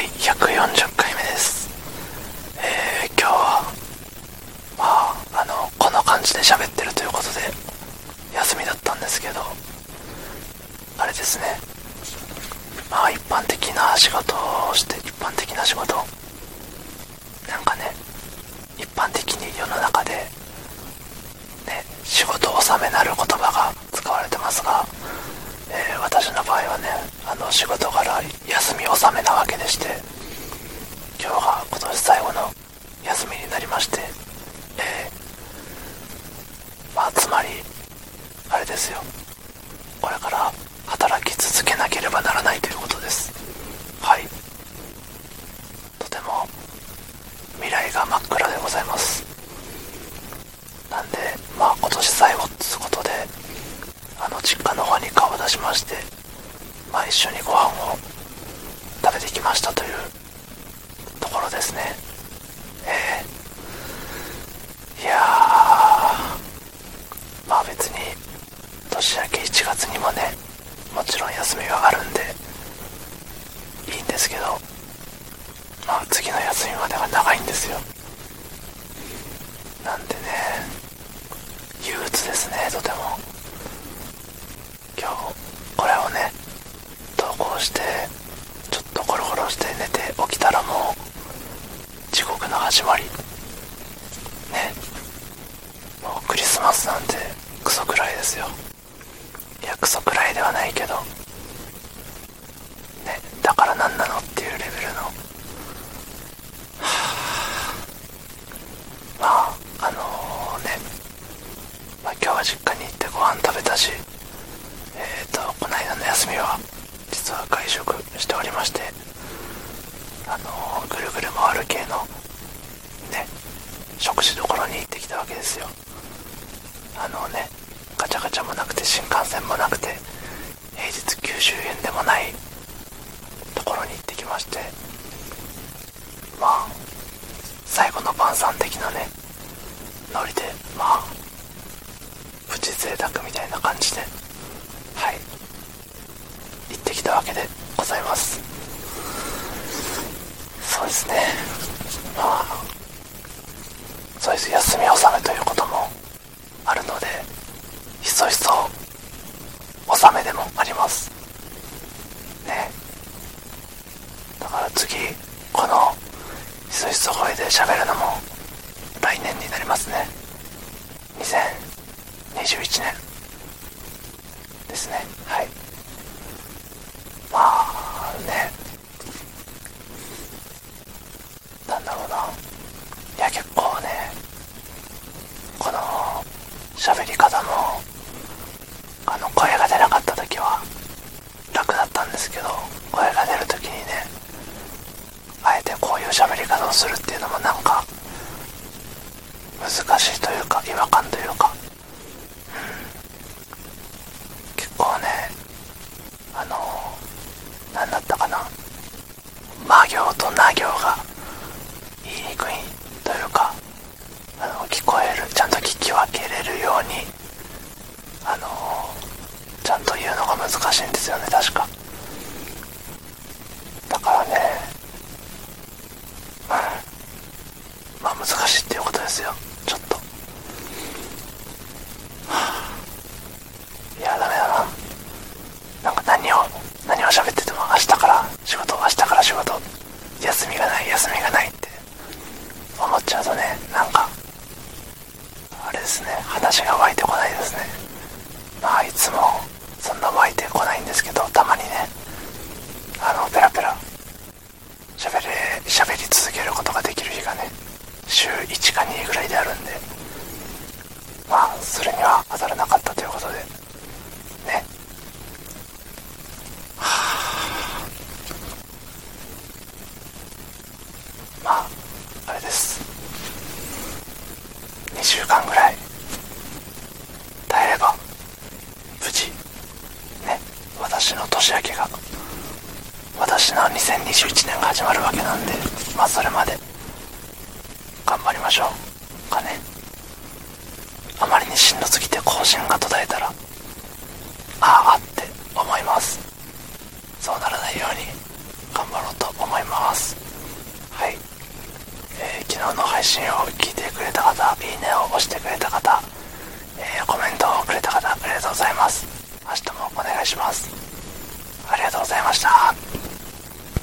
い140回目です。えー、今日はまああのこの感じで喋ってるということで休みだったんですけどあれですね。まあ一般的な仕事をして一般的な仕事。なんかね一般的に世の中でね仕事納めなる言葉が使われてますが、えー、私の場合はねあの仕事柄休み納めなわけでして今日が今年最後の休みになりましてえー、まあつまりあれですよ。これから働き続けなければならないということです。はい。とても未来が真っ暗でございます。なんでまあ今年最後っつうことであの実家の方に顔を出しましてまあ一緒にご飯を食べてきましたというところですね。えー、いやまあ別に年明け1月にもねもちろん休みはあるんでいいんですけど。まあ次の休みまでが長いんですよ。なんでね憂鬱ですねとても今日これをね投稿してちょっとゴロゴロして寝て起きたらもう地獄の始まり。ね。もうクリスマスなんてクソくらいですよ。いやクソくらいではないけどねだから何なのっていうレベルのはあまああのー、ね、まあ、今日は実家に行ってご飯食べたしえっ、ー、とこの間の休みは実は外食しておりましてあのー、ぐるぐる回る系のね食事どころに行ってきたわけですよあのねガチャガチャもなくて新幹線もなくて平日90円でもないところに行ってきましてまあ最後の晩餐的なねノリでまあプチ贅沢みたいな感じではい行ってきたわけでございます。そうですね。まあそうです。休み納めというそひそ納めでもあります。ね。だから次このひそひそ声で喋るのも来年になりますね。2021年。ですね。はい。まあね。なんだろうな。いや結構ねこの喋り方もあの声が出なかった時は楽だったんですけど声が出る時にねあえてこうう喋り方をするっていうのもなんか難しいというか違和感というか。うん。結構ねあの何だったかな。魔行とな行が言いにくいというかあの聞こえるちゃんと聞き分けれるようにあのちゃんと言うのが難しいんですよね確か。だからねうんまあ難しいっていうことですよ。ちょっと。はあいやダメだな。なんか何を何を喋ってても明日から仕事明日から仕事。休みがない休みがないって。思っちゃうとねなんかあれですね。話が湧いてこないですね。まあいつもそんな湧いてこないんですけどたまにね。あのペラペラ喋れ喋り続けることができる日がね週1か2ぐらいであるんで。まあそれには当たらなかったということで。ね。はあ。まああれです。2週間ぐらい。耐えれば無事。ね。私の年明けが。私の2021年が始まるわけなんで。まあそれまで。頑張りましょうかね。あまりにしんどすぎて更新が途絶えたらああって思います。そうならないように頑張ろうと思います。はい、えー、昨日の配信を聞いてくれた方いいねを押してくれた